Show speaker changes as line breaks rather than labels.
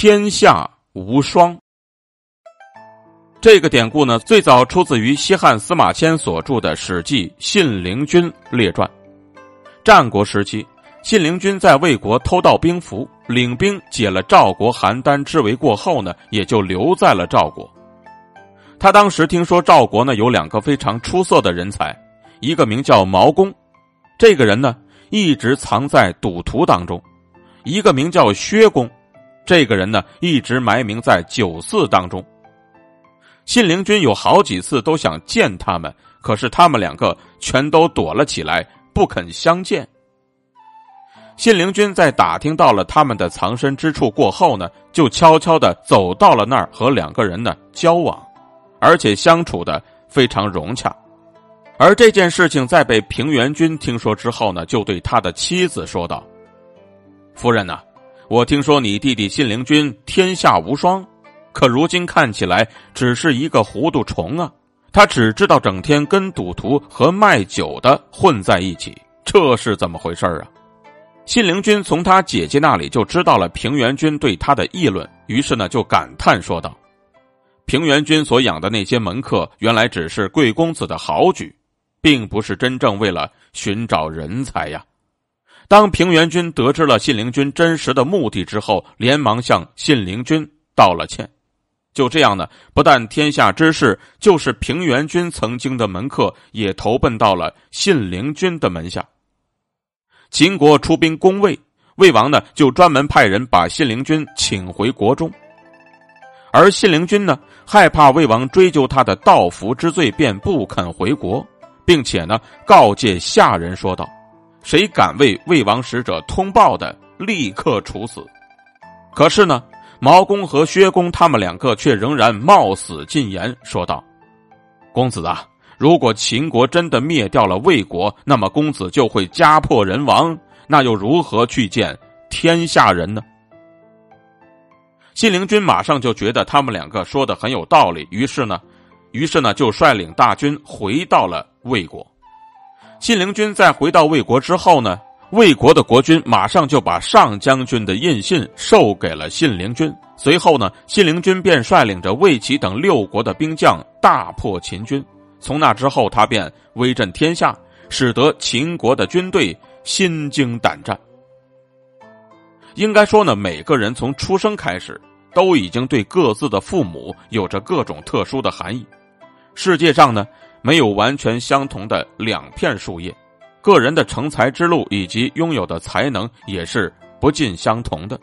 天下无双。这个典故呢，最早出自于西汉司马迁所著的《史记·信陵君列传》。战国时期，信陵君在魏国偷盗兵符，领兵解了赵国邯郸之围过后呢，也就留在了赵国。他当时听说赵国呢有两个非常出色的人才，一个名叫毛公，这个人呢一直藏在赌徒当中；一个名叫薛公，这个人呢一直埋名在酒肆当中。信陵君有好几次都想见他们，可是他们两个全都躲了起来，不肯相见。信陵君在打听到了他们的藏身之处过后呢，就悄悄的走到了那儿，和两个人呢交往。而且相处的非常融洽，而这件事情在被平原君听说之后呢，就对他的妻子说道：“夫人呐，我听说你弟弟信陵君天下无双，可如今看起来只是一个糊涂虫啊！他只知道整天跟赌徒和卖酒的混在一起，这是怎么回事啊？”信陵君从他姐姐那里就知道了平原君对他的议论，于是呢就感叹说道。平原君所养的那些门客，原来只是贵公子的豪举，并不是真正为了寻找人才呀。当平原君得知了信陵君真实的目的之后，连忙向信陵君道了歉。就这样呢，不但天下之事，就是平原君曾经的门客，也投奔到了信陵君的门下。秦国出兵攻魏，魏王呢就专门派人把信陵君请回国中。而信陵君呢，害怕魏王追究他的盗符之罪，便不肯回国，并且呢，告诫下人说道：“谁敢为魏王使者通报的，立刻处死。”可是呢，毛公和薛公他们两个却仍然冒死进言，说道：“公子啊，如果秦国真的灭掉了魏国，那么公子就会家破人亡，那又如何去见天下人呢？”信陵君马上就觉得他们两个说的很有道理，于是呢，于是呢就率领大军回到了魏国。信陵君在回到魏国之后呢，魏国的国君马上就把上将军的印信授给了信陵君。随后呢，信陵君便率领着魏齐等六国的兵将大破秦军。从那之后，他便威震天下，使得秦国的军队心惊胆战。应该说呢，每个人从出生开始。都已经对各自的父母有着各种特殊的含义。世界上呢，没有完全相同的两片树叶，个人的成才之路以及拥有的才能也是不尽相同的。